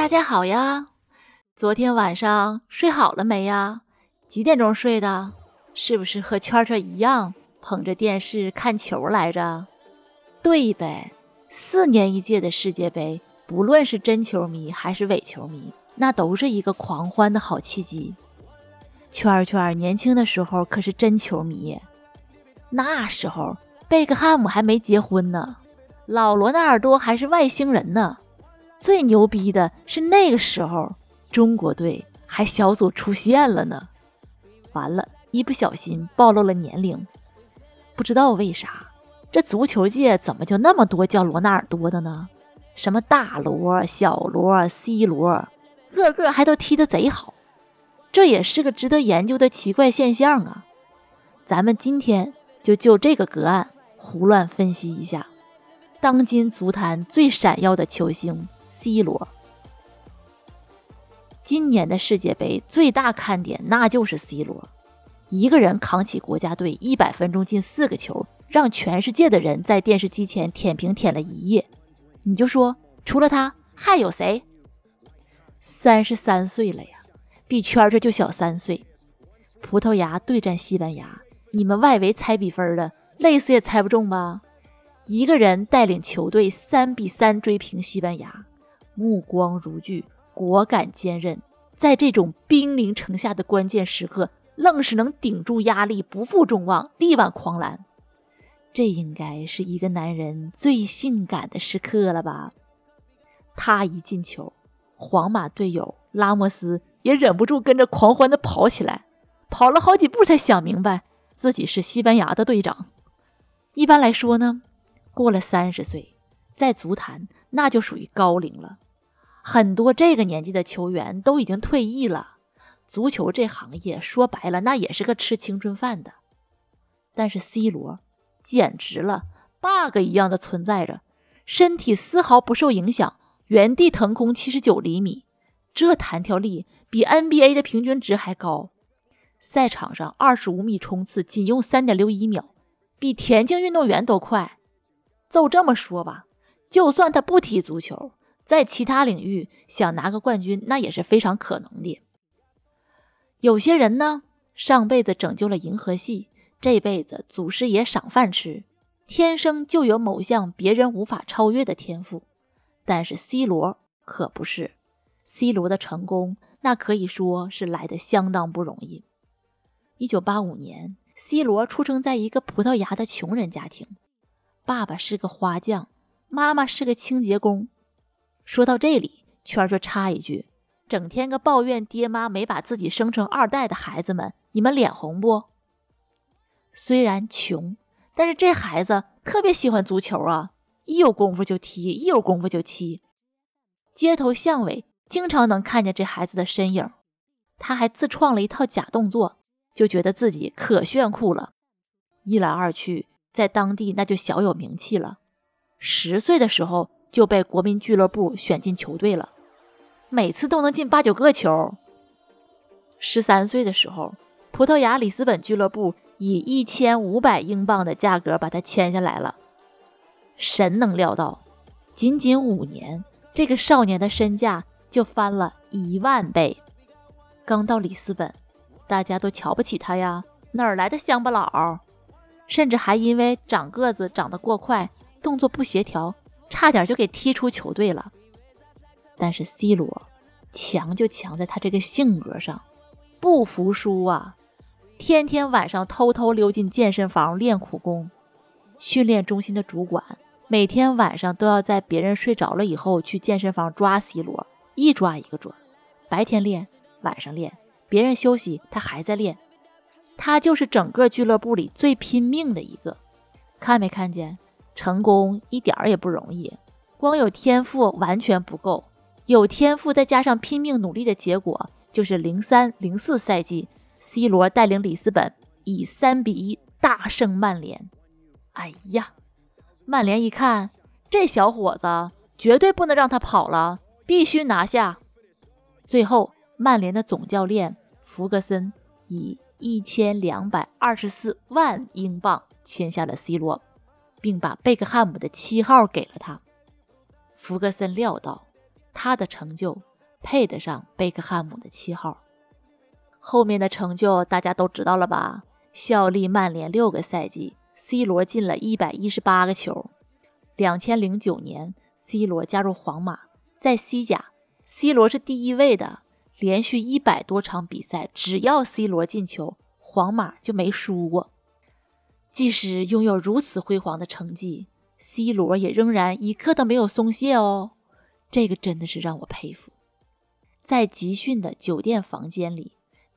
大家好呀，昨天晚上睡好了没呀？几点钟睡的？是不是和圈圈一样捧着电视看球来着？对呗，四年一届的世界杯，不论是真球迷还是伪球迷，那都是一个狂欢的好契机。圈圈年轻的时候可是真球迷，那时候贝克汉姆还没结婚呢，老罗纳尔多还是外星人呢。最牛逼的是那个时候，中国队还小组出线了呢。完了，一不小心暴露了年龄。不知道为啥，这足球界怎么就那么多叫罗纳尔多的呢？什么大罗、小罗、C 罗，个个还都踢得贼好。这也是个值得研究的奇怪现象啊。咱们今天就就这个个案胡乱分析一下，当今足坛最闪耀的球星。C 罗，今年的世界杯最大看点那就是 C 罗，一个人扛起国家队一百分钟进四个球，让全世界的人在电视机前舔屏舔了一夜。你就说，除了他还有谁？三十三岁了呀，比圈圈就小三岁。葡萄牙对战西班牙，你们外围猜比分的，累死也猜不中吧？一个人带领球队三比三追平西班牙。目光如炬，果敢坚韧，在这种兵临城下的关键时刻，愣是能顶住压力，不负众望，力挽狂澜。这应该是一个男人最性感的时刻了吧？他一进球，皇马队友拉莫斯也忍不住跟着狂欢的跑起来，跑了好几步才想明白自己是西班牙的队长。一般来说呢，过了三十岁，在足坛那就属于高龄了。很多这个年纪的球员都已经退役了，足球这行业说白了，那也是个吃青春饭的。但是 C 罗简直了，bug 一样的存在着，身体丝毫不受影响，原地腾空七十九厘米，这弹跳力比 NBA 的平均值还高。赛场上二十五米冲刺仅用三点六一秒，比田径运动员都快。就这么说吧，就算他不踢足球。在其他领域想拿个冠军，那也是非常可能的。有些人呢，上辈子拯救了银河系，这辈子祖师爷赏饭吃，天生就有某项别人无法超越的天赋。但是 C 罗可不是，C 罗的成功那可以说是来的相当不容易。一九八五年，C 罗出生在一个葡萄牙的穷人家庭，爸爸是个花匠，妈妈是个清洁工。说到这里，圈圈插一句：整天个抱怨爹妈没把自己生成二代的孩子们，你们脸红不？虽然穷，但是这孩子特别喜欢足球啊，一有功夫就踢，一有功夫就踢。街头巷尾经常能看见这孩子的身影。他还自创了一套假动作，就觉得自己可炫酷了。一来二去，在当地那就小有名气了。十岁的时候。就被国民俱乐部选进球队了，每次都能进八九个球。十三岁的时候，葡萄牙里斯本俱乐部以一千五百英镑的价格把他签下来了。神能料到，仅仅五年，这个少年的身价就翻了一万倍。刚到里斯本，大家都瞧不起他呀，哪儿来的乡巴佬？甚至还因为长个子长得过快，动作不协调。差点就给踢出球队了，但是 C 罗强就强在他这个性格上，不服输啊！天天晚上偷偷溜进健身房练苦功。训练中心的主管每天晚上都要在别人睡着了以后去健身房抓 C 罗，一抓一个准。白天练，晚上练，别人休息他还在练。他就是整个俱乐部里最拼命的一个。看没看见？成功一点儿也不容易，光有天赋完全不够，有天赋再加上拼命努力的结果，就是零三零四赛季，C 罗带领里斯本以三比一大胜曼联。哎呀，曼联一看这小伙子，绝对不能让他跑了，必须拿下。最后，曼联的总教练弗格森以一千两百二十四万英镑签下了 C 罗。并把贝克汉姆的七号给了他。弗格森料到他的成就配得上贝克汉姆的七号。后面的成就大家都知道了吧？效力曼联六个赛季，C 罗进了一百一十八个球。两千零九年，C 罗加入皇马，在西甲，C 罗是第一位的，连续一百多场比赛，只要 C 罗进球，皇马就没输过。即使拥有如此辉煌的成绩，C 罗也仍然一刻都没有松懈哦。这个真的是让我佩服。在集训的酒店房间里，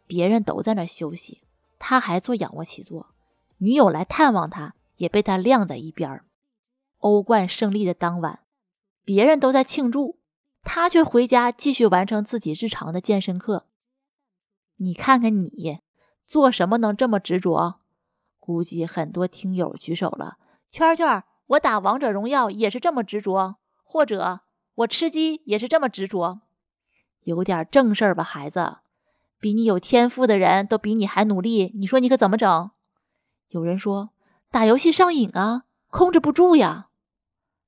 别人都在那休息，他还做仰卧起坐。女友来探望他，也被他晾在一边。欧冠胜利的当晚，别人都在庆祝，他却回家继续完成自己日常的健身课。你看看你，做什么能这么执着？估计很多听友举手了，圈圈，我打王者荣耀也是这么执着，或者我吃鸡也是这么执着，有点正事儿吧，孩子，比你有天赋的人都比你还努力，你说你可怎么整？有人说打游戏上瘾啊，控制不住呀，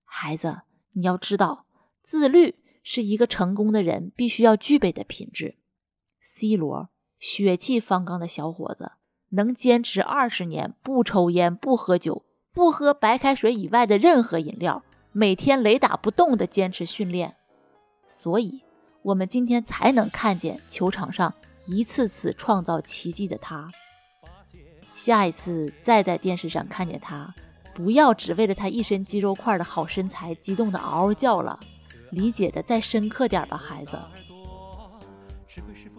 孩子，你要知道，自律是一个成功的人必须要具备的品质。C 罗，血气方刚的小伙子。能坚持二十年不抽烟、不喝酒、不喝白开水以外的任何饮料，每天雷打不动地坚持训练，所以我们今天才能看见球场上一次次创造奇迹的他。下一次再在电视上看见他，不要只为了他一身肌肉块的好身材激动的嗷嗷叫了，理解的再深刻点吧，孩子。